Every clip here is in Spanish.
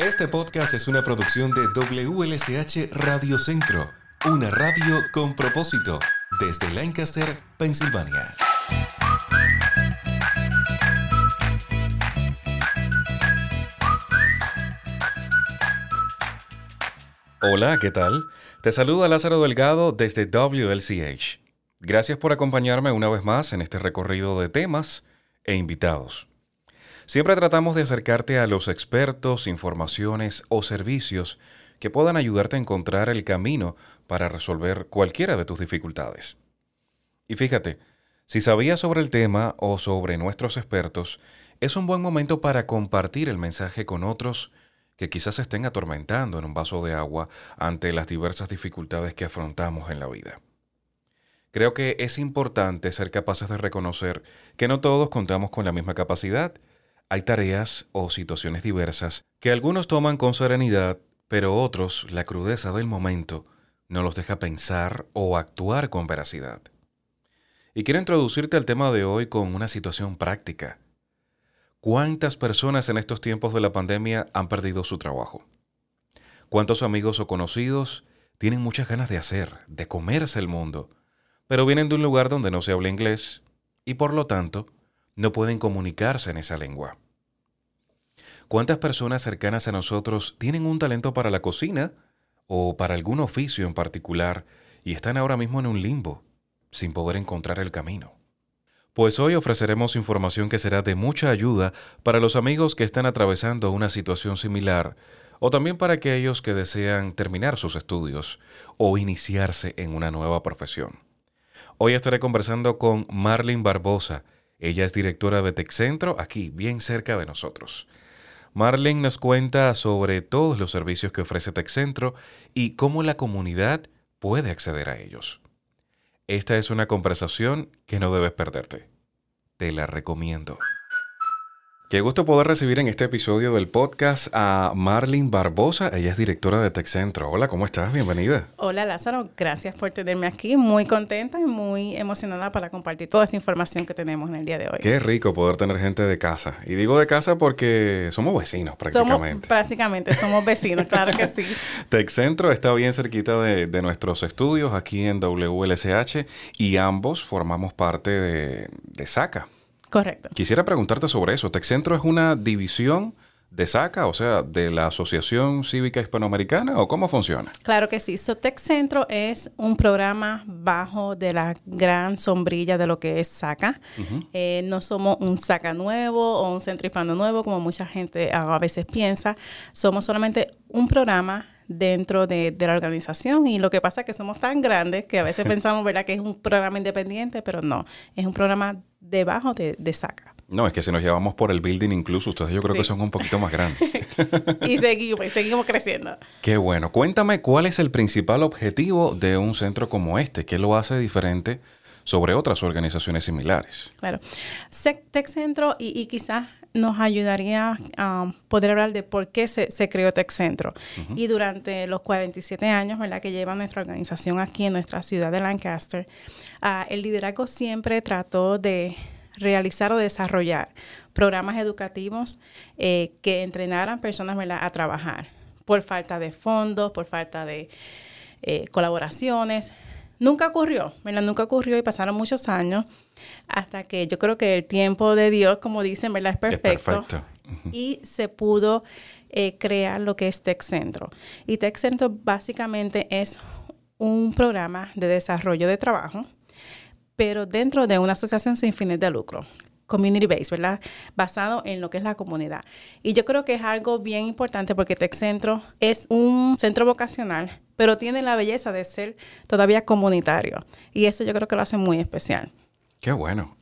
Este podcast es una producción de WLSH Radio Centro, una radio con propósito, desde Lancaster, Pensilvania. Hola, ¿qué tal? Te saluda Lázaro Delgado desde WLCH. Gracias por acompañarme una vez más en este recorrido de temas e invitados. Siempre tratamos de acercarte a los expertos, informaciones o servicios que puedan ayudarte a encontrar el camino para resolver cualquiera de tus dificultades. Y fíjate, si sabías sobre el tema o sobre nuestros expertos, es un buen momento para compartir el mensaje con otros que quizás estén atormentando en un vaso de agua ante las diversas dificultades que afrontamos en la vida. Creo que es importante ser capaces de reconocer que no todos contamos con la misma capacidad. Hay tareas o situaciones diversas que algunos toman con serenidad, pero otros la crudeza del momento no los deja pensar o actuar con veracidad. Y quiero introducirte al tema de hoy con una situación práctica. ¿Cuántas personas en estos tiempos de la pandemia han perdido su trabajo? ¿Cuántos amigos o conocidos tienen muchas ganas de hacer, de comerse el mundo, pero vienen de un lugar donde no se habla inglés y por lo tanto no pueden comunicarse en esa lengua? ¿Cuántas personas cercanas a nosotros tienen un talento para la cocina o para algún oficio en particular y están ahora mismo en un limbo, sin poder encontrar el camino? Pues hoy ofreceremos información que será de mucha ayuda para los amigos que están atravesando una situación similar o también para aquellos que desean terminar sus estudios o iniciarse en una nueva profesión. Hoy estaré conversando con Marlene Barbosa. Ella es directora de TechCentro, aquí, bien cerca de nosotros. Marlene nos cuenta sobre todos los servicios que ofrece TechCentro y cómo la comunidad puede acceder a ellos. Esta es una conversación que no debes perderte. Te la recomiendo. Qué gusto poder recibir en este episodio del podcast a Marlene Barbosa. Ella es directora de TechCentro. Hola, ¿cómo estás? Bienvenida. Hola Lázaro, gracias por tenerme aquí. Muy contenta y muy emocionada para compartir toda esta información que tenemos en el día de hoy. Qué rico poder tener gente de casa. Y digo de casa porque somos vecinos prácticamente. Somos, prácticamente, somos vecinos, claro que sí. TechCentro está bien cerquita de, de, nuestros estudios aquí en WLSH y ambos formamos parte de, de SACA. Correcto. Quisiera preguntarte sobre eso. ¿TechCentro es una división de SACA, o sea, de la Asociación Cívica Hispanoamericana, o cómo funciona? Claro que sí. So, TechCentro es un programa bajo de la gran sombrilla de lo que es SACA. eh, no somos un SACA nuevo o un centro hispano nuevo, como mucha gente a veces piensa. Somos solamente un programa dentro de, de, la organización y lo que pasa es que somos tan grandes que a veces pensamos ¿verdad? que es un programa independiente, pero no, es un programa debajo de, de SACA. No, es que si nos llevamos por el building incluso, ustedes yo creo sí. que son un poquito más grandes. y seguimos, y seguimos creciendo. Qué bueno. Cuéntame cuál es el principal objetivo de un centro como este, qué lo hace diferente sobre otras organizaciones similares. Claro. Tech Centro y, y quizás nos ayudaría a um, poder hablar de por qué se, se creó TechCentro. Uh -huh. Y durante los 47 años ¿verdad? que lleva nuestra organización aquí en nuestra ciudad de Lancaster, uh, el liderazgo siempre trató de realizar o desarrollar programas educativos eh, que entrenaran personas ¿verdad? a trabajar por falta de fondos, por falta de eh, colaboraciones. Nunca ocurrió, ¿verdad? Nunca ocurrió y pasaron muchos años hasta que yo creo que el tiempo de Dios, como dicen, ¿verdad? Es perfecto. Es perfecto. Y se pudo eh, crear lo que es TechCentro. Y TechCentro básicamente es un programa de desarrollo de trabajo, pero dentro de una asociación sin fines de lucro community based, ¿verdad? Basado en lo que es la comunidad. Y yo creo que es algo bien importante porque TechCentro es un centro vocacional, pero tiene la belleza de ser todavía comunitario. Y eso yo creo que lo hace muy especial. Qué bueno.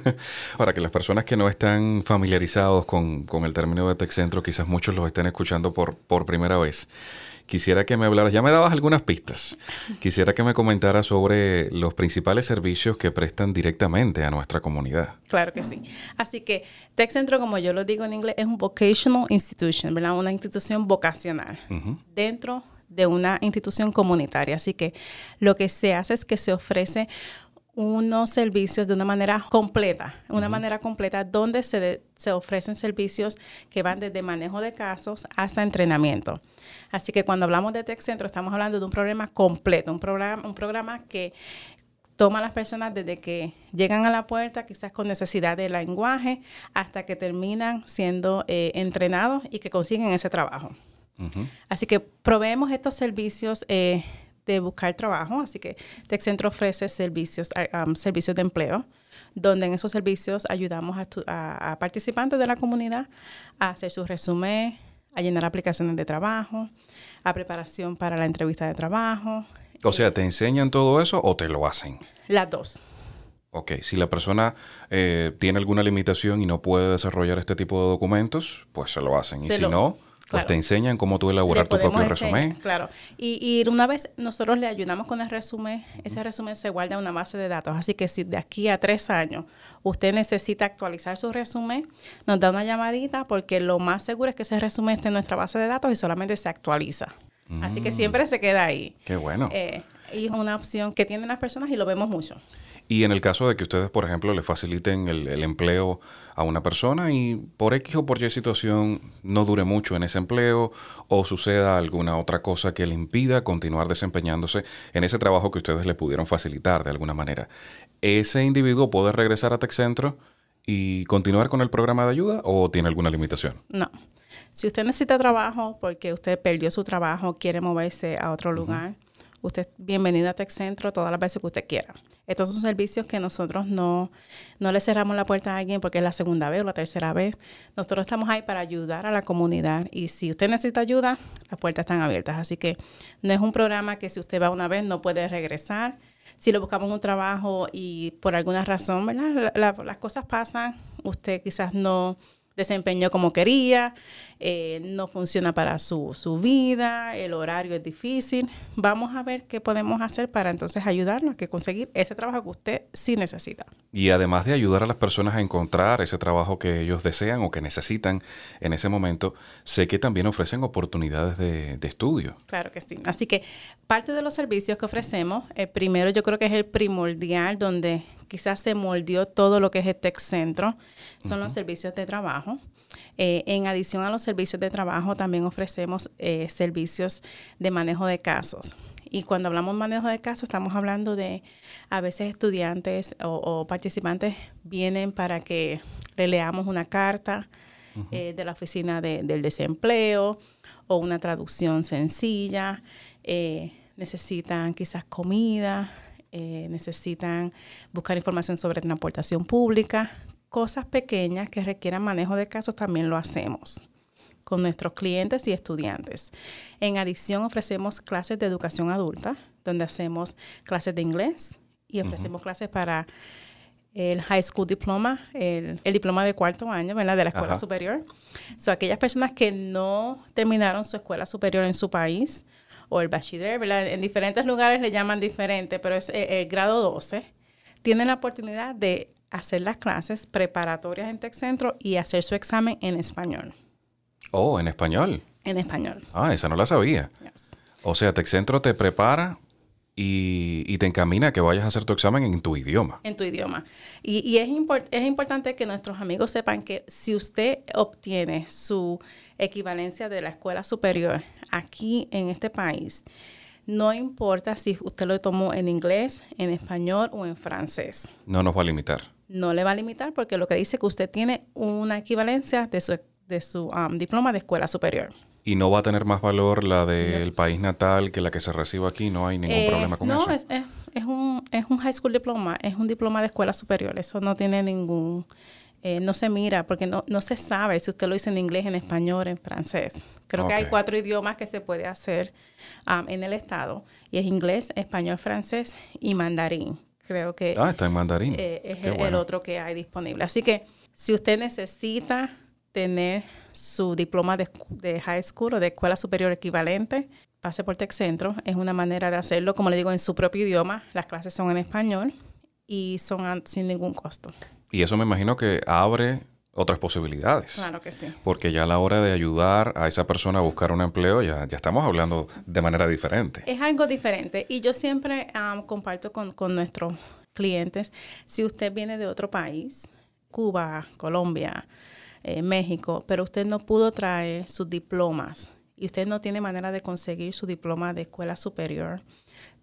Para que las personas que no están familiarizados con, con el término de TechCentro, quizás muchos los estén escuchando por, por primera vez. Quisiera que me hablaras, ya me dabas algunas pistas, quisiera que me comentaras sobre los principales servicios que prestan directamente a nuestra comunidad. Claro que sí. Así que Tech Centro, como yo lo digo en inglés, es un vocational institution, ¿verdad? Una institución vocacional uh -huh. dentro de una institución comunitaria. Así que lo que se hace es que se ofrece unos servicios de una manera completa, una manera completa donde se, se ofrecen servicios que van desde manejo de casos hasta entrenamiento. Así que cuando hablamos de Tech Centro estamos hablando de un programa completo, un programa, un programa que toma a las personas desde que llegan a la puerta, quizás con necesidad de lenguaje, hasta que terminan siendo eh, entrenados y que consiguen ese trabajo. Así que proveemos estos servicios eh, de buscar trabajo, así que TechCentro ofrece servicios, um, servicios de empleo, donde en esos servicios ayudamos a, participantes de la comunidad a hacer su resumen, a llenar aplicaciones de trabajo, a preparación para la entrevista de trabajo. O sea, ¿te enseñan todo eso o te lo hacen? Las dos. Ok, si la persona eh, tiene alguna limitación y no puede desarrollar este tipo de documentos, pues se lo hacen. y si no, pues te enseñan cómo tú elaborar tu propio resumen. Claro. Y, y, una vez nosotros le ayudamos con el resumen, ese resumen se guarda en una base de datos. Así que si de aquí a tres años usted necesita actualizar su resumen, nos da una llamadita porque lo más seguro es que ese resumen esté en nuestra base de datos y solamente se actualiza. Así que mm. siempre se queda ahí. Qué bueno. Eh, y es una opción que tienen las personas y lo vemos mucho. Y en el caso de que ustedes, por ejemplo, le faciliten el, empleo a una persona y por X o por Y situación no dure mucho en ese empleo o suceda alguna otra cosa que le impida continuar desempeñándose en ese trabajo que ustedes le pudieron facilitar de alguna manera, ¿ese individuo puede regresar a TechCentro y continuar con el programa de ayuda o tiene alguna limitación? No. Si usted necesita trabajo porque usted perdió su trabajo, quiere moverse a otro lugar, usted es bienvenido a TechCentro todas las veces que usted quiera. Estos son servicios que nosotros no, no le cerramos la puerta a alguien porque es la segunda vez o la tercera vez. Nosotros estamos ahí para ayudar a la comunidad y si usted necesita ayuda, las puertas están abiertas. Así que no es un programa que si usted va una vez no puede regresar. Si lo buscamos un trabajo y por alguna razón, ¿verdad? las cosas pasan, usted quizás no desempeñó como quería, eh, no funciona para su, su, vida, el horario es difícil. Vamos a ver qué podemos hacer para entonces ayudarnos a que conseguir ese trabajo que usted sí necesita. Y además de ayudar a las personas a encontrar ese trabajo que ellos desean o que necesitan en ese momento, sé que también ofrecen oportunidades de, de estudio. Claro que sí. Así que parte de los servicios que ofrecemos, el primero yo creo que es el primordial, donde quizás se moldeó todo lo que es el Tech Centro, son los servicios de trabajo. Eh, en adición a los servicios de trabajo, también ofrecemos eh, servicios de manejo de casos. Y cuando hablamos de manejo de casos, estamos hablando de a veces estudiantes o, participantes vienen para que le leamos una carta eh, de la oficina del desempleo o una traducción sencilla. necesitan quizás comida, necesitan buscar información sobre transportación pública, cosas pequeñas que requieran manejo de casos también lo hacemos con nuestros clientes y estudiantes. En adición, ofrecemos clases de educación adulta, donde hacemos clases de inglés y ofrecemos clases para el High School Diploma, el, diploma de cuarto año, ¿verdad? De la escuela superior. Son aquellas personas que no terminaron su escuela superior en su país o el bachiller, ¿verdad? En diferentes lugares le llaman diferente, pero es eh, el grado 12. Tienen la oportunidad de hacer las clases preparatorias en TechCentro y hacer su examen en español. Oh, en español. En español. Ah, esa no la sabía. O sea, TechCentro te prepara y, te encamina a que vayas a hacer tu examen en tu idioma. En tu idioma. Y, es, es importante que nuestros amigos sepan que si usted obtiene su equivalencia de la escuela superior aquí en este país, no importa si usted lo tomó en inglés, en español o en francés. No nos va a limitar no le va a limitar porque lo que dice que usted tiene una equivalencia de su, de su um, diploma de escuela superior. ¿Y no va a tener más valor la del país natal que la que se reciba aquí? ¿No hay ningún eh, problema con eso? No, es, es, un, es un high school diploma, es un diploma de escuela superior. Eso no tiene ningún... Eh, no se mira porque no, no se sabe si usted lo dice en inglés, en español, en francés. Creo que hay cuatro idiomas que se puede hacer um, en el estado y es inglés, español, francés y mandarín. Creo que ah, está en mandarín. Eh, es el, otro que hay disponible. Así que si usted necesita tener su diploma de, high school o de escuela superior equivalente, pase por Tech Centro. Es una manera de hacerlo, como le digo, en su propio idioma. Las clases son en español y son sin ningún costo. Y eso me imagino que abre otras posibilidades. Claro que sí. Porque ya a la hora de ayudar a esa persona a buscar un empleo, ya, ya estamos hablando de manera diferente. Es algo diferente. Y yo siempre comparto con, con nuestros clientes, si usted viene de otro país, Cuba, Colombia, eh, México, pero usted no pudo traer sus diplomas y usted no tiene manera de conseguir su diploma de escuela superior,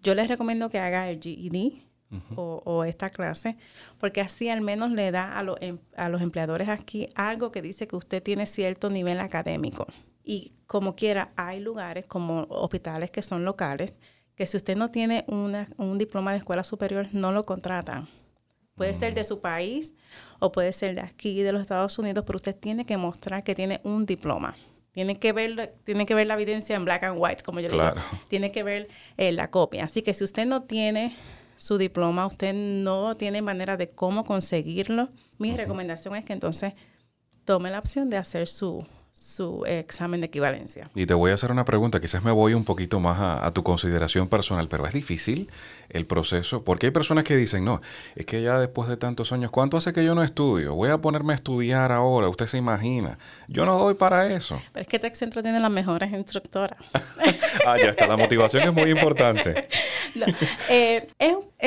yo les recomiendo que haga el GED o, esta clase, porque así al menos le da a, em, a los empleadores aquí algo que dice que usted tiene cierto nivel académico. Y como quiera, hay lugares como hospitales que son locales, que si usted no tiene una, un diploma de escuela superior, no lo contratan. Puede ser de su país o puede ser de aquí, de los Estados Unidos, pero usted tiene que mostrar que tiene un diploma. Tiene que ver, tiene que ver la evidencia en black and white, como yo digo. Tiene que ver eh, la copia. Así que si usted no tiene su diploma, usted no tiene manera de cómo conseguirlo, mi recomendación es que entonces tome la opción de hacer su, su examen de equivalencia. Y te voy a hacer una pregunta, quizás me voy un poquito más a, tu consideración personal, pero es difícil el proceso, porque hay personas que dicen, no, es que ya después de tantos años, ¿cuánto hace que yo no estudio? Voy a ponerme a estudiar ahora, usted se imagina. Yo no doy para eso. Pero es que Tech Centro tiene las mejores instructoras. ah, ya está, la motivación es muy importante. no, eh,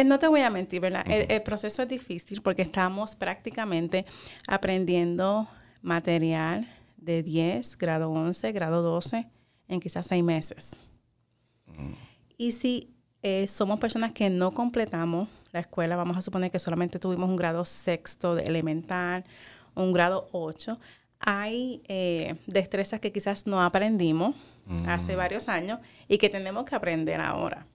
no te voy a mentir, ¿verdad? el proceso es difícil porque estamos prácticamente aprendiendo material de 10, grado 11, grado 12, en quizás seis meses. Mm. Y si eh, somos personas que no completamos la escuela, vamos a suponer que solamente tuvimos un grado sexto de elemental, un grado 8, hay eh, destrezas que quizás no aprendimos hace mm. varios años y que tenemos que aprender ahora.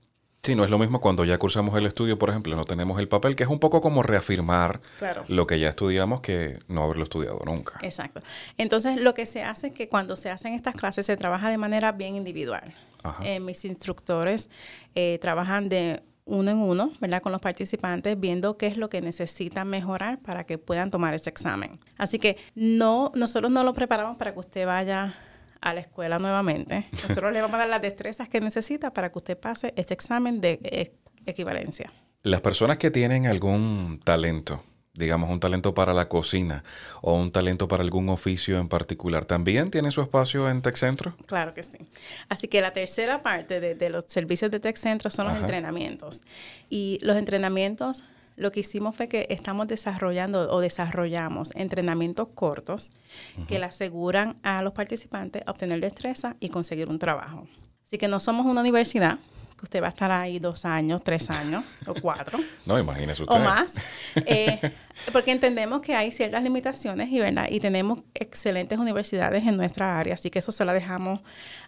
Sí, no es lo mismo cuando ya cursamos el estudio, por ejemplo, no tenemos el papel, que es un poco como reafirmar lo que ya estudiamos que no haberlo estudiado nunca. Exacto. Entonces, lo que se hace es que cuando se hacen estas clases se trabaja de manera bien individual. Eh, mis instructores eh, trabajan de uno en uno, ¿verdad? Con los participantes, viendo qué es lo que necesitan mejorar para que puedan tomar ese examen. Así que no, nosotros no lo preparamos para que usted vaya a la escuela nuevamente. Nosotros le vamos a dar las destrezas que necesita para que usted pase este examen de e, equivalencia. Las personas que tienen algún talento, digamos un talento para la cocina o un talento para algún oficio en particular, ¿también tienen su espacio en TechCentro? Claro que sí. Así que la tercera parte de, los servicios de TechCentro son los entrenamientos. Y los entrenamientos lo que hicimos fue que estamos desarrollando o desarrollamos entrenamientos cortos que le aseguran a los participantes obtener destreza y conseguir un trabajo. Así que no somos una universidad, que usted va a estar ahí dos años, tres años o cuatro. no, imagínese usted. O más. Eh, porque entendemos que hay ciertas limitaciones y, ¿verdad? y tenemos excelentes universidades en nuestra área, así que eso se lo dejamos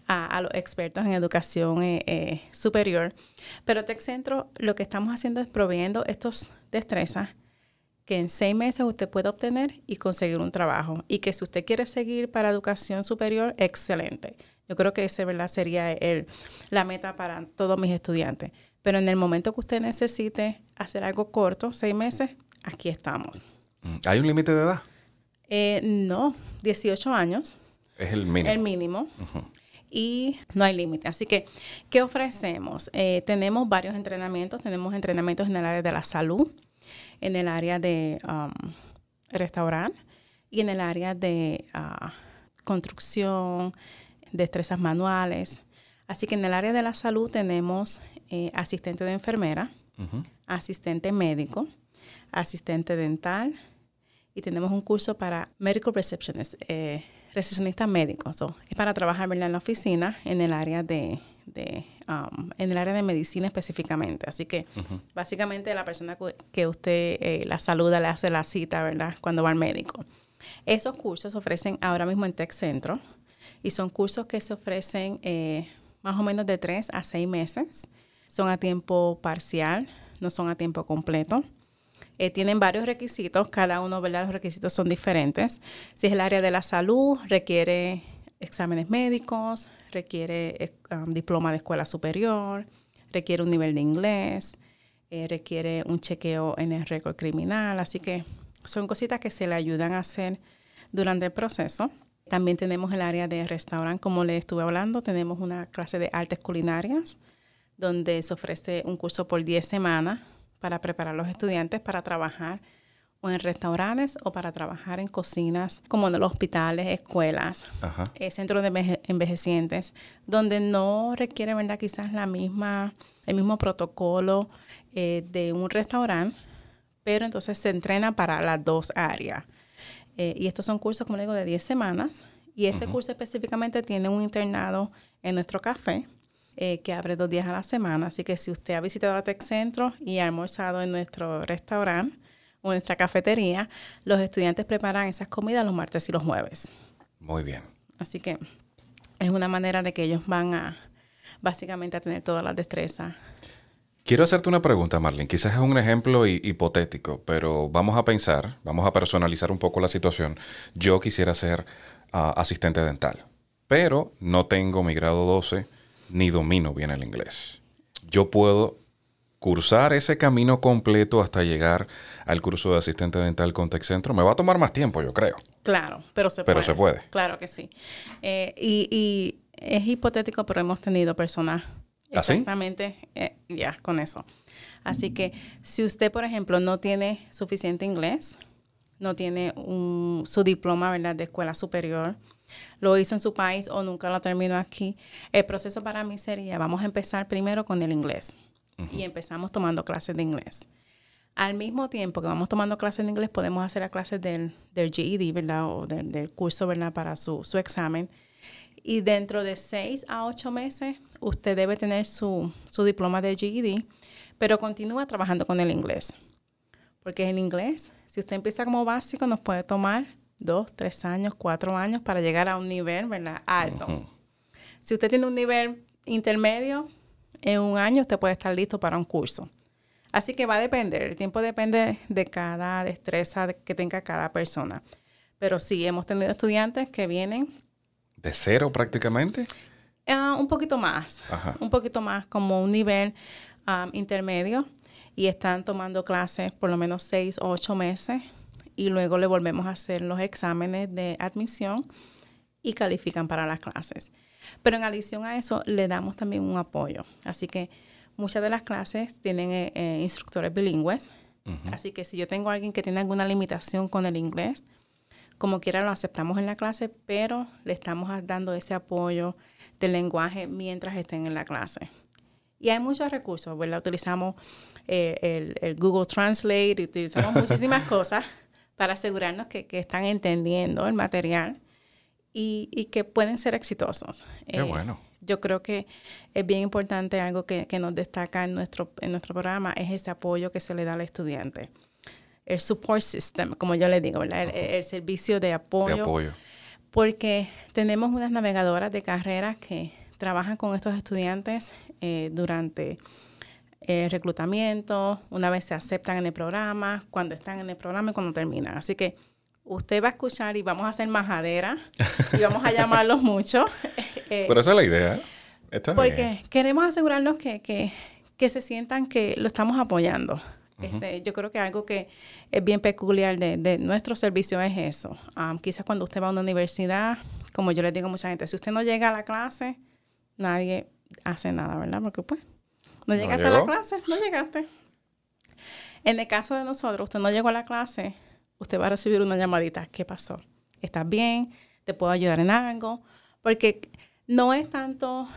a, los expertos en educación eh, eh, superior. Pero Tech Centro lo que estamos haciendo es proveyendo estos destrezas que en seis meses usted puede obtener y conseguir un trabajo. Y que si usted quiere seguir para educación superior, excelente. Yo creo que ese ¿verdad? sería el, la meta para todos mis estudiantes. Pero en el momento que usted necesite hacer algo corto, seis meses, aquí estamos. Mm, ¿Hay un límite de edad? Eh, no, 18 años. Es el mínimo. El mínimo y no hay límite. Así que, ¿qué ofrecemos? Eh, tenemos varios entrenamientos. Tenemos entrenamientos en el área de la salud, en el área de um, restaurante y en el área de ah, construcción, destrezas manuales. Así que en el área de la salud tenemos eh, asistente de enfermera, asistente médico, asistente dental y tenemos un curso para medical receptionist. Eh, recepcionista médico. es para trabajar en la oficina en el área de, um, en el área de medicina específicamente. Así que básicamente la persona que usted eh, la saluda le hace la cita, ¿verdad? Cuando va al médico. Esos cursos se ofrecen ahora mismo en Tech Centro y son cursos que se ofrecen eh, más o menos de tres a seis meses. Son a tiempo parcial, no son a tiempo completo. Eh, tienen varios requisitos, cada uno, ¿verdad? Los requisitos son diferentes. Si es el área de la salud, requiere exámenes médicos, requiere eh, um, diploma de escuela superior, requiere un nivel de inglés, eh, requiere un chequeo en el récord criminal. Así que son cositas que se le ayudan a hacer durante el proceso. También tenemos el área de restaurante, como le estuve hablando, tenemos una clase de artes culinarias, donde se ofrece un curso por 10 semanas para preparar a los estudiantes para trabajar o en restaurantes o para trabajar en cocinas como en los hospitales, escuelas, eh, centros de envejecientes, donde no requiere, ¿verdad? Quizás la misma, el mismo protocolo eh, de un restaurante, pero entonces se entrena para las dos áreas. Eh, y estos son cursos, como digo, de 10 semanas. Y este curso específicamente tiene un internado en nuestro café eh, que abre dos días a la semana. Así que si usted ha visitado Tech Centro y ha almorzado en nuestro restaurante o en nuestra cafetería, los estudiantes preparan esas comidas los martes y los jueves. Muy bien. Así que es una manera de que ellos van a básicamente a tener todas las destrezas. Quiero hacerte una pregunta, Marlene. Quizás es un ejemplo hipotético, pero vamos a pensar, vamos a personalizar un poco la situación. Yo quisiera ser ah, asistente dental, pero no tengo mi grado 12 ni domino bien el inglés. Yo puedo cursar ese camino completo hasta llegar al curso de asistente dental con Centro. Me va a tomar más tiempo, yo creo. Claro, pero se pero puede. se puede. Claro que sí. Eh, y, es hipotético, pero hemos tenido personas ¿Ah, exactamente eh, ya con eso. Así que si usted, por ejemplo, no tiene suficiente inglés, no tiene un, su diploma ¿verdad? de escuela superior, lo hizo en su país o nunca lo terminó aquí, el proceso para mí sería, vamos a empezar primero con el inglés. Y empezamos tomando clases de inglés. Al mismo tiempo que vamos tomando clases de inglés, podemos hacer las clases del, del GED, ¿verdad? O del, curso, ¿verdad? Para su, su, examen. Y dentro de seis a ocho meses, usted debe tener su, su diploma de GED, pero continúa trabajando con el inglés. Porque en inglés, si usted empieza como básico, nos puede tomar dos, tres años, cuatro años para llegar a un nivel ¿verdad? alto. Si usted tiene un nivel intermedio, en un año usted puede estar listo para un curso. Así que va a depender, el tiempo depende de cada destreza que tenga cada persona. Pero sí, hemos tenido estudiantes que vienen. ¿De cero prácticamente? Ah, un poquito más, un poquito más, como un nivel um, intermedio. Y están tomando clases por lo menos seis o ocho meses y luego le volvemos a hacer los exámenes de admisión y califican para las clases. Pero en adición a eso, le damos también un apoyo. Así que muchas de las clases tienen eh, eh, instructores bilingües. Así que si yo tengo a alguien que tiene alguna limitación con el inglés, como quiera lo aceptamos en la clase, pero le estamos dando ese apoyo del lenguaje mientras estén en la clase. Y hay muchos recursos, ¿verdad? Utilizamos eh, el, el, Google Translate, utilizamos muchísimas cosas para asegurarnos que, están entendiendo el material y, que pueden ser exitosos. Qué eh, bueno. Yo creo que es bien importante algo que, nos destaca en nuestro, en nuestro programa es ese apoyo que se le da al estudiante. El support system, como yo le digo, el, servicio de apoyo. De apoyo. Porque tenemos unas navegadoras de carreras que trabajan con estos estudiantes eh, durante eh, reclutamiento, una vez se aceptan en el programa, cuando están en el programa y cuando terminan. Así que usted va a escuchar y vamos a hacer majadera y vamos a llamarlos mucho. Eh, Pero esa es la idea. Está porque queremos asegurarnos que, que, que, se sientan que lo estamos apoyando. este, yo creo que algo que es bien peculiar de, de nuestro servicio es eso. Um, quizás cuando usted va a una universidad, como yo les digo a mucha gente, si usted no llega a la clase, nadie hace nada, ¿verdad? Porque pues no llegaste a la clase, no llegaste. En el caso de nosotros, usted no llegó a la clase, usted va a recibir una llamadita. ¿Qué pasó? ¿Estás bien? ¿Te puedo ayudar en algo? Porque no es tanto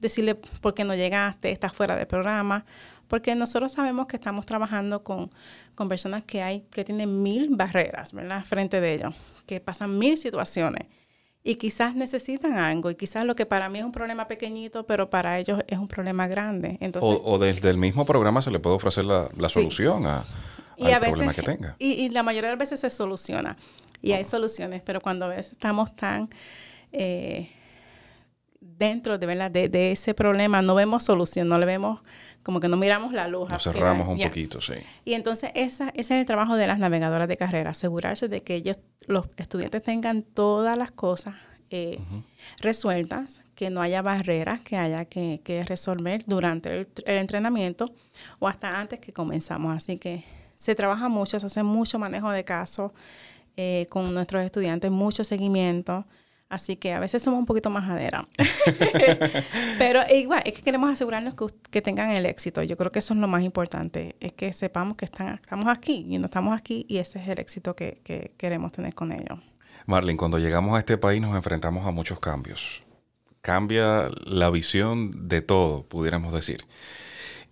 decirle por qué no llegaste, estás fuera del programa, porque nosotros sabemos que estamos trabajando con, con personas que hay que tienen mil barreras, ¿verdad? Frente de ellos, que pasan mil situaciones y quizás necesitan algo y quizás lo que para mí es un problema pequeñito, pero para ellos es un problema grande. Entonces, o, desde el mismo programa se le puede ofrecer la, solución a, al problema que tenga. Y, la mayoría de las veces se soluciona y hay soluciones, pero cuando a veces estamos tan eh, dentro de, ¿verdad? De, de, ese problema, no vemos solución, no le vemos como que no miramos la luz. Nos cerramos un poquito, sí. Y entonces esa, ese es el trabajo de las navegadoras de carrera, asegurarse de que ellos, los estudiantes tengan todas las cosas eh, resueltas, que no haya barreras que haya que, resolver durante el, entrenamiento o hasta antes que comenzamos. Así que se trabaja mucho, se hace mucho manejo de casos eh, con nuestros estudiantes, mucho seguimiento. Así que a veces somos un poquito majadera. Pero igual, es que queremos asegurarnos que, tengan el éxito. Yo creo que eso es lo más importante, es que sepamos que están, estamos aquí y no estamos aquí y ese es el éxito que, que queremos tener con ellos. Marlene, cuando llegamos a este país nos enfrentamos a muchos cambios. Cambia la visión de todo, pudiéramos decir.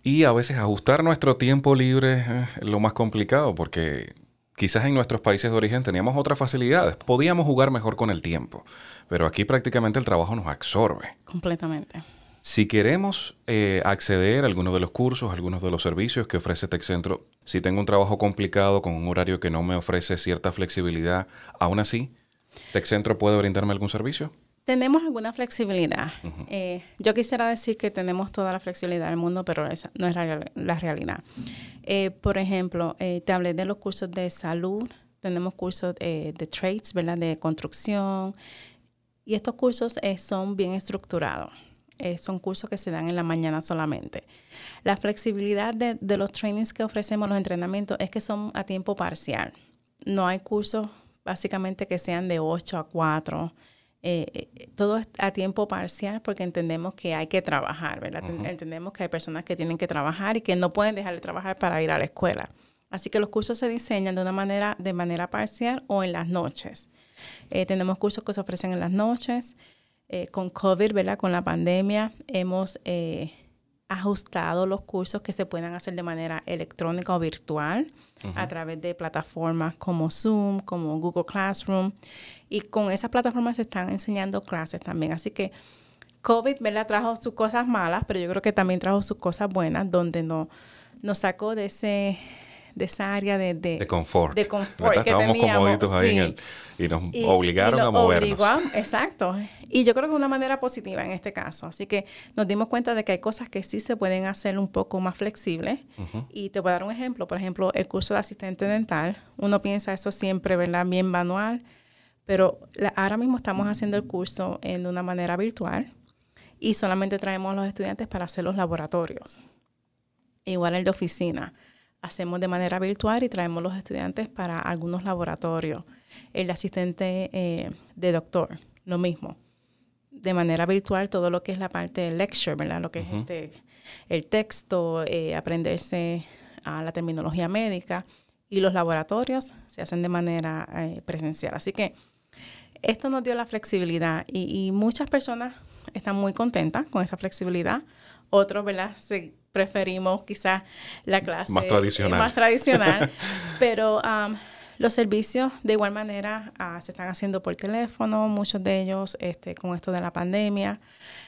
Y a veces ajustar nuestro tiempo libre es lo más complicado porque quizás en nuestros países de origen teníamos otras facilidades, podíamos jugar mejor con el tiempo, pero aquí prácticamente el trabajo nos absorbe. Completamente. Si queremos eh, acceder a algunos de los cursos, a algunos de los servicios que ofrece TechCentro, si tengo un trabajo complicado con un horario que no me ofrece cierta flexibilidad, aún así, ¿TechCentro puede brindarme algún servicio? Tenemos alguna flexibilidad. Eh, yo quisiera decir que tenemos toda la flexibilidad del mundo, pero esa no es la, realidad. Eh, por ejemplo, te hablé de los cursos de salud, tenemos cursos de trades, ¿verdad? De construcción. Y estos cursos son bien estructurados. Eh, son cursos que se dan en la mañana solamente. La flexibilidad de, los trainings que ofrecemos, los entrenamientos, es que son a tiempo parcial. No hay cursos básicamente que sean de 8 a 4. Eh, eh, todo es a tiempo parcial porque entendemos que hay que trabajar, ¿verdad? Entendemos que hay personas que tienen que trabajar y que no pueden dejar de trabajar para ir a la escuela. Así que los cursos se diseñan de una manera, de manera parcial o en las noches. tenemos cursos que se ofrecen en las noches. Eh, con COVID, ¿verdad? Con la pandemia, hemos eh, ajustado los cursos que se puedan hacer de manera electrónica o virtual a través de plataformas como Zoom, como Google Classroom. Y con esas plataformas se están enseñando clases también. Así que COVID, ¿verdad? Trajo sus cosas malas, pero yo creo que también trajo sus cosas buenas, donde no, nos sacó de ese de esa área de, de, confort. De confort que Estábamos comoditos ahí y nos obligaron a movernos. exacto. Y yo creo que de una manera positiva en este caso. Así que nos dimos cuenta de que hay cosas que sí se pueden hacer un poco más flexibles. Y te voy a dar un ejemplo. Por ejemplo, el curso de asistente dental. Uno piensa eso siempre, ¿verdad? Bien manual. Pero ahora mismo estamos haciendo el curso en una manera virtual y solamente traemos a los estudiantes para hacer los laboratorios. Igual el de oficina hacemos de manera virtual y traemos los estudiantes para algunos laboratorios. El asistente eh, de doctor, lo mismo. De manera virtual, todo lo que es la parte de lecture, ¿verdad? Lo que es este, el texto, eh, aprenderse a la terminología médica. Y los laboratorios se hacen de manera eh, presencial. Así que esto nos dio la flexibilidad y, y muchas personas están muy contentas con esa flexibilidad. Otros, ¿verdad? Se preferimos quizás la clase más tradicional. Más tradicional pero um, los servicios de igual manera ah, se están haciendo por teléfono, muchos de ellos este, con esto de la pandemia.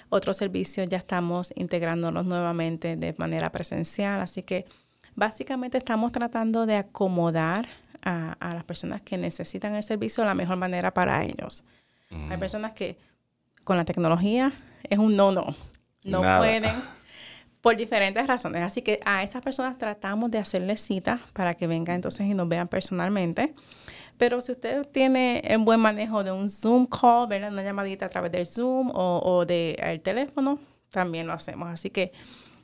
Otros servicios ya estamos integrándolos nuevamente de manera presencial, así que básicamente estamos tratando de acomodar a, las personas que necesitan el servicio de la mejor manera para ellos. Hay personas que con la tecnología es un no-no. No, pueden por diferentes razones. Así que a esas personas tratamos de hacerles citas para que vengan entonces y nos vean personalmente. Pero si usted tiene el buen manejo de un Zoom call, ¿verdad? una llamadita a través del Zoom o, o del teléfono, también lo hacemos. Así que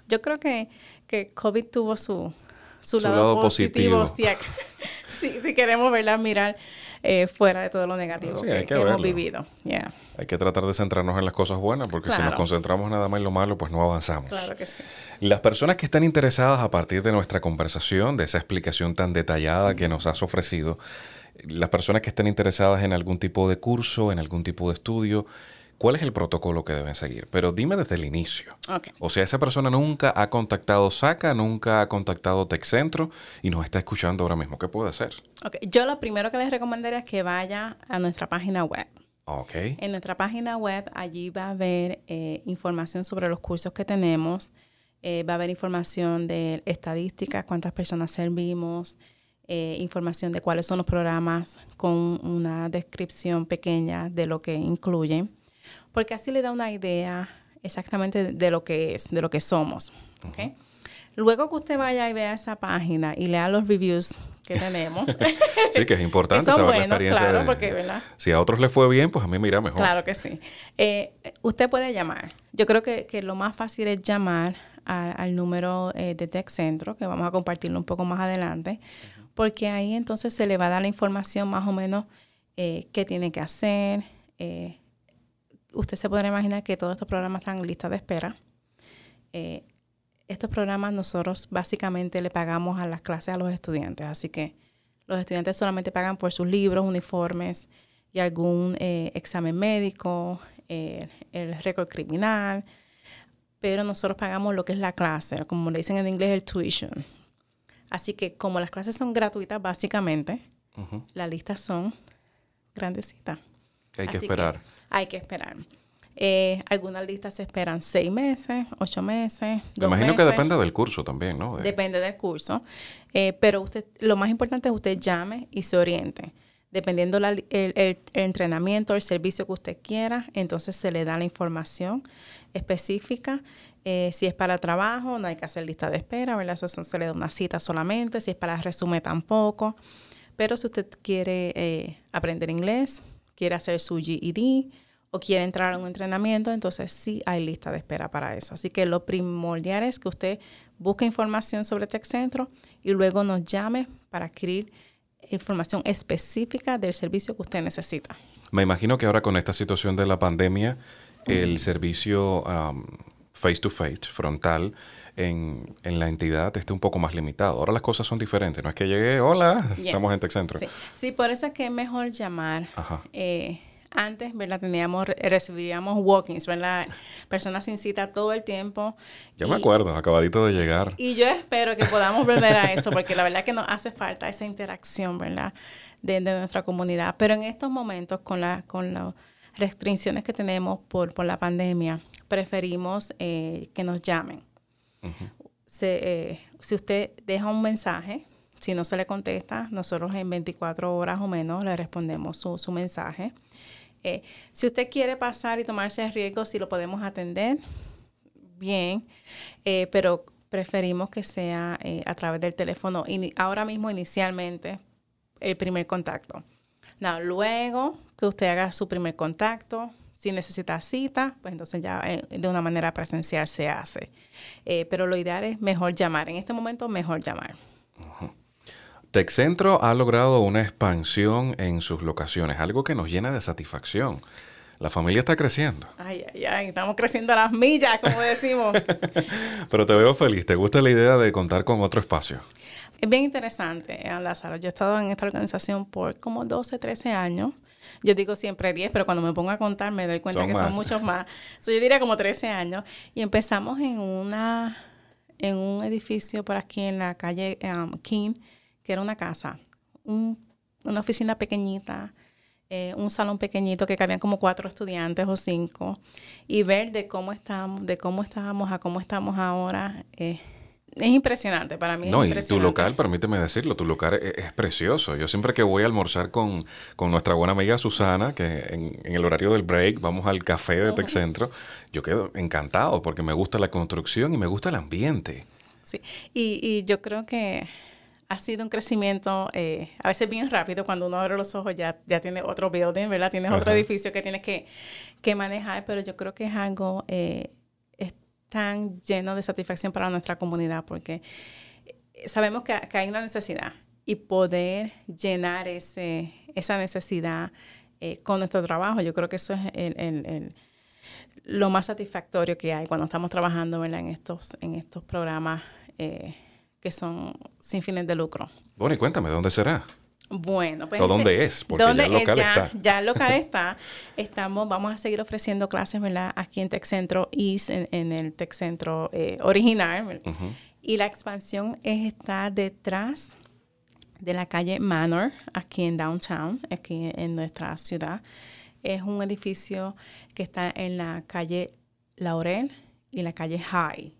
yo creo que, que COVID tuvo su, su, lado, positivo, Si, queremos ¿verdad? mirar eh, fuera de todo lo negativo que, hemos vivido. Hay que tratar de centrarnos en las cosas buenas, porque si nos concentramos nada más en lo malo, pues no avanzamos. Claro que sí. Las personas que están interesadas a partir de nuestra conversación, de esa explicación tan detallada que nos has ofrecido, las personas que estén interesadas en algún tipo de curso, en algún tipo de estudio, ¿cuál es el protocolo que deben seguir? Pero dime desde el inicio. O sea, esa persona nunca ha contactado SACA, nunca ha contactado TechCentro y nos está escuchando ahora mismo. ¿Qué puede hacer? Okay. Yo lo primero que les recomendaría es que vaya a nuestra página web. En nuestra página web, allí va a haber eh, información sobre los cursos que tenemos, eh, va a haber información de estadísticas, cuántas personas servimos, eh, información de cuáles son los programas con una descripción pequeña de lo que incluyen, porque así le da una idea exactamente de lo que es, de lo que somos. Luego que usted vaya y vea esa página y lea los reviews que tenemos. sí, que es importante saber la experiencia. Claro, porque, ¿verdad? Si a otros les fue bien, pues a mí me irá mejor. Claro que sí. Eh, usted puede llamar. Yo creo que, lo más fácil es llamar al número eh, de Tech Centro, que vamos a compartirlo un poco más adelante, porque ahí entonces se le va a dar la información más o menos eh, qué tiene que hacer. usted se podrá imaginar que todos estos programas están en lista de espera estos programas nosotros básicamente le pagamos a las clases a los estudiantes, así que los estudiantes solamente pagan por sus libros, uniformes y algún eh, examen médico, eh, el récord criminal. pero nosotros pagamos lo que es la clase, como le dicen en inglés el tuition. Así que como las clases son gratuitas básicamente, las listas son grandecitas. Hay que esperar. hay que esperar. Eh, algunas listas se esperan seis meses, ocho meses. Me imagino que depende del curso también, ¿no? Depende del curso. Eh, pero usted, lo más importante es que usted llame y se oriente. Dependiendo el, el, entrenamiento, el servicio que usted quiera, entonces se le da la información específica. Eh, si es para trabajo, no hay que hacer lista de espera, ¿verdad? Eso se le da una cita solamente. Si es para resumen, tampoco. Pero si usted quiere aprender inglés, quiere hacer su GED, o quiere entrar a un entrenamiento, entonces sí hay lista de espera para eso. Así que lo primordial es que usted busque información sobre TechCentro y luego nos llame para adquirir información específica del servicio que usted necesita. Me imagino que ahora con esta situación de la pandemia, el servicio face to face, frontal, en, la entidad esté un poco más limitado. Ahora las cosas son diferentes. No es que llegue, hola, estamos en TechCentro. Sí. sí, por eso es que es mejor llamar. Ajá. Eh, antes, ¿verdad? Teníamos, recibíamos walkings, ¿verdad? Personas sin cita todo el tiempo. Yo me acuerdo, acabadito de llegar. Y yo espero que podamos volver a eso, porque la verdad que nos hace falta esa interacción, ¿verdad? De, nuestra comunidad. Pero en estos momentos, con, la, con las restricciones que tenemos por, por la pandemia, preferimos eh, que nos llamen. Eh, si usted deja un mensaje, si no se le contesta, nosotros en 24 horas o menos le respondemos su, su mensaje. Eh, si usted quiere pasar y tomarse el riesgo, si lo podemos atender, bien, eh, pero preferimos que sea eh, a través del teléfono. Ahora mismo, inicialmente, el primer contacto. luego que usted haga su primer contacto, si necesita cita, pues entonces ya de una manera presencial se hace. pero lo ideal es mejor llamar. En este momento, mejor llamar. TechCentro ha logrado una expansión en sus locaciones, algo que nos llena de satisfacción. La familia está creciendo. Ay, ay, ay, estamos creciendo a las millas, como decimos. Pero te veo feliz, ¿te gusta la idea de contar con otro espacio? Es bien interesante, eh, Lázaro. Yo he estado en esta organización por como 12, 13 años. Yo digo siempre 10, pero cuando me pongo a contar me doy cuenta que son muchos más. yo diría como 13 años. Y empezamos en una en un edificio por aquí en la calle um, King que era una casa, una oficina pequeñita, eh, un salón pequeñito que cabían como cuatro estudiantes o cinco, y ver de cómo estábamos, de cómo estábamos a cómo estamos ahora. Eh, es impresionante para mí. No, y tu local, permíteme decirlo, tu local es, precioso. Yo siempre que voy a almorzar con, nuestra buena amiga Susana, que en, el horario del break vamos al café de Tech Centro, yo quedo encantado porque me gusta la construcción y me gusta el ambiente. Sí, y, y yo creo que ha sido un crecimiento eh, a veces bien rápido. Cuando uno abre los ojos ya, ya tiene otro building, ¿verdad? Tienes otro edificio que tienes que, manejar, pero yo creo que es algo eh, es tan lleno de satisfacción para nuestra comunidad porque eh, sabemos que, hay una necesidad y poder llenar ese, esa necesidad con nuestro trabajo, yo creo que eso es el, lo más satisfactorio que hay cuando estamos trabajando ¿verdad? en estos en estos programas que son sin fines de lucro. Bueno, y cuéntame, ¿dónde será? Bueno, pues... ¿O dónde es? Porque ya el local está. Ya el local está. Estamos, vamos a seguir ofreciendo clases, ¿verdad? Aquí en Tech Centro East, en, el Tech Centro eh, original. Y la expansión está detrás de la calle Manor, aquí en Downtown, aquí en nuestra ciudad. Es un edificio que está en la calle Laurel y la calle High.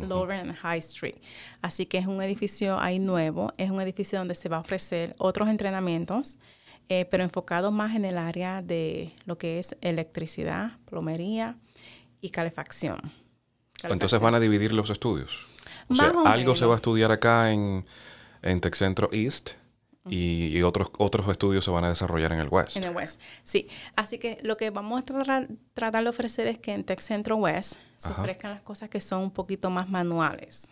Lower High Street. Así que es un edificio ahí nuevo, es un edificio donde se va a ofrecer otros entrenamientos, eh, pero enfocado más en el área de lo que es electricidad, plomería y calefacción. Entonces van a dividir los estudios. O sea, algo se va a estudiar acá en, en Tech Centro East y, otros, otros estudios se van a desarrollar en el West. En el West, sí. Así que lo que vamos a tratar, tratar de ofrecer es que en Tech Centro West se ofrezcan las cosas que son un poquito más manuales.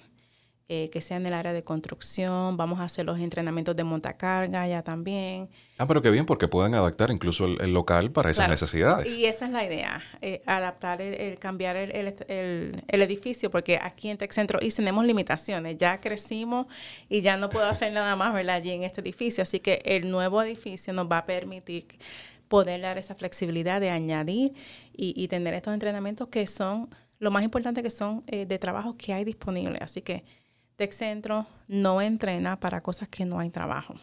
Eh, que sea en el área de construcción, vamos a hacer los entrenamientos de montacarga ya también. Ah, pero qué bien, porque pueden adaptar incluso el, local para esas necesidades. Y esa es la idea, eh, adaptar, el, cambiar el, edificio, porque aquí en Tech Centro y tenemos limitaciones, ya crecimos y ya no puedo hacer nada más, ¿verdad? Allí en este edificio, así que el nuevo edificio nos va a permitir poder dar esa flexibilidad de añadir y, y tener estos entrenamientos que son lo más importante que son eh, de trabajo que hay disponible. Así que Tech Centro no entrena para cosas que no hay trabajo.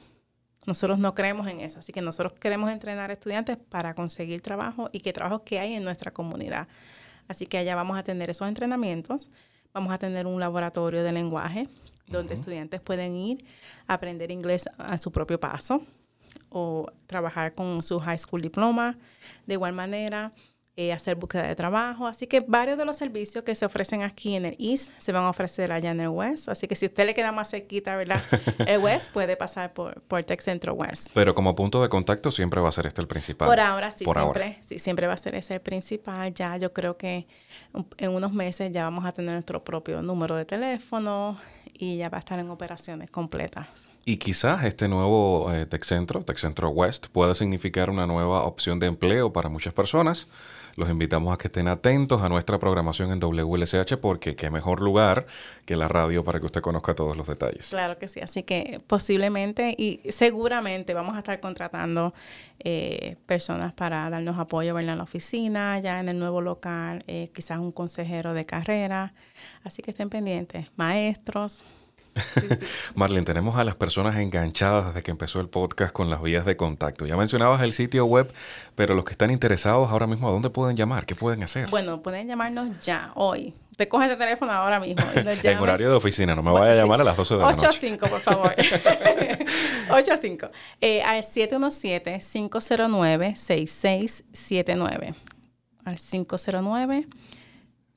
Nosotros no creemos en eso, así que nosotros queremos entrenar estudiantes para conseguir trabajo y que trabajo que hay en nuestra comunidad. Así que allá vamos a tener esos entrenamientos, vamos a tener un laboratorio de lenguaje donde estudiantes pueden ir a aprender inglés a su propio paso o trabajar con su high school diploma. De igual manera, eh, hacer búsqueda de trabajo. Así que varios de los servicios que se ofrecen aquí en el East se van a ofrecer allá en el West. Así que si usted le queda más cerquita, ¿verdad? El West puede pasar por, por Tech Centro West. Pero como punto de contacto siempre va a ser este el principal. Por ahora sí, siempre, sí, siempre va a ser ese el principal. Ya yo creo que en unos meses ya vamos a tener nuestro propio número de teléfono y ya va a estar en operaciones completas. Y quizás este nuevo eh, Tech Centro, Tech Centro West, pueda significar una nueva opción de empleo para muchas personas los invitamos a que estén atentos a nuestra programación en WLSH porque qué mejor lugar que la radio para que usted conozca todos los detalles. Claro que sí, así que posiblemente y seguramente vamos a estar contratando eh, personas para darnos apoyo en la oficina, ya en el nuevo local, eh, quizás un consejero de carrera, así que estén pendientes, maestros, Marlene, tenemos a las personas enganchadas desde que empezó el podcast con las vías de contacto. Ya mencionabas el sitio web, pero los que están interesados ahora mismo, ¿a dónde pueden llamar? ¿Qué pueden hacer? Bueno, pueden llamarnos ya, hoy. Te coge ese teléfono ahora mismo. en horario de oficina, no me vaya a llamar a las 12 de la noche. 85, por favor. 85. Eh, al 717-509-6679. Al 509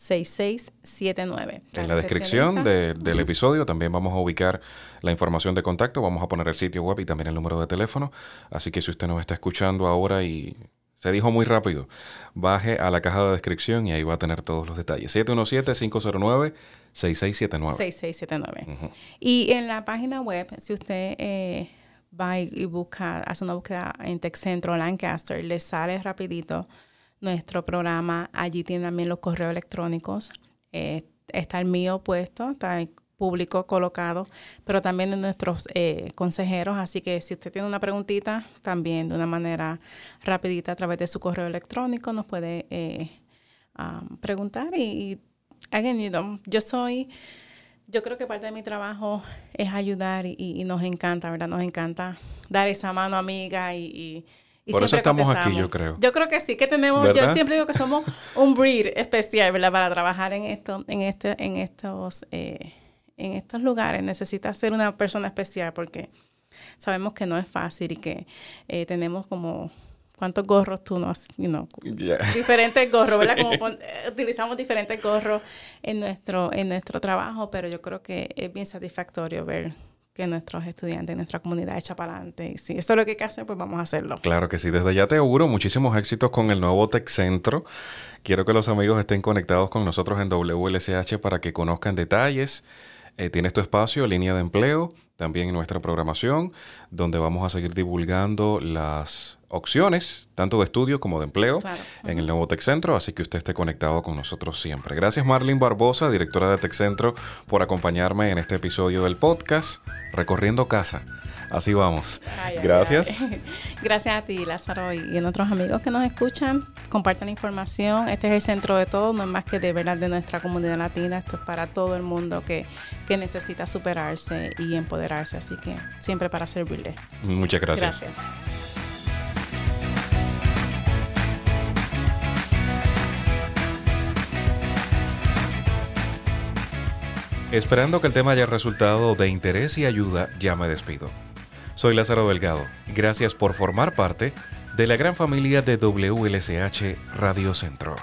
6679. En la descripción del episodio también vamos a ubicar la información de contacto, vamos a poner el sitio web y también el número de teléfono. Así que si usted nos está escuchando ahora y se dijo muy rápido, baje a la caja de descripción y ahí va a tener todos los detalles. 717-509. 6679. 6679. Y en la página web, si usted eh, va y busca, hace una búsqueda en TechCentro Lancaster, le sale rapidito nuestro programa. Allí tiene también los correos electrónicos. Eh, está el mío puesto, está el público colocado, pero también de nuestros eh, consejeros. Así que si usted tiene una preguntita, también de una manera rapidita a través de su correo electrónico nos puede eh, preguntar. Y, again, yo soy yo creo que parte de mi trabajo es ayudar y, nos encanta, ¿verdad? Nos encanta dar esa mano amiga y, por eso estamos aquí, yo creo. Yo creo que sí, que tenemos, yo siempre digo que somos un breed especial, ¿verdad? Para trabajar en esto, en este, en estos, eh, en estos lugares. Necesita ser una persona especial porque sabemos que no es fácil y que eh, tenemos como cuántos gorros tú you know, diferentes gorros, ¿verdad? Como utilizamos diferentes gorros en nuestro, en nuestro trabajo, pero yo creo que es bien satisfactorio ver que nuestros estudiantes, nuestra comunidad echa para adelante. Y si eso es lo que hay que hacer, pues vamos a hacerlo. Claro que sí. Desde ya te auguro muchísimos éxitos con el nuevo Tech Centro. Quiero que los amigos estén conectados con nosotros en WLSH para que conozcan detalles. Eh, tienes tu espacio, línea de empleo, también en nuestra programación, donde vamos a seguir divulgando las opciones, tanto de estudio como de empleo, en el nuevo Tech Centro, así que usted esté conectado con nosotros siempre. Gracias Marlene Barbosa, directora de Tech Centro, por acompañarme en este episodio del podcast Recorriendo Casa. Así vamos. Gracias. Gracias a ti, Lázaro, y a otros amigos que nos escuchan. Compartan información. Este es el centro de todo, no es más que de verdad de nuestra comunidad latina. Esto es para todo el mundo que, que necesita superarse y empoderarse. Así que siempre para servirle. Muchas gracias. Gracias. Esperando que el tema haya resultado de interés y ayuda, ya me despido. Soy Lázaro Delgado. Gracias por formar parte de la gran familia de WLSH Radio Centro.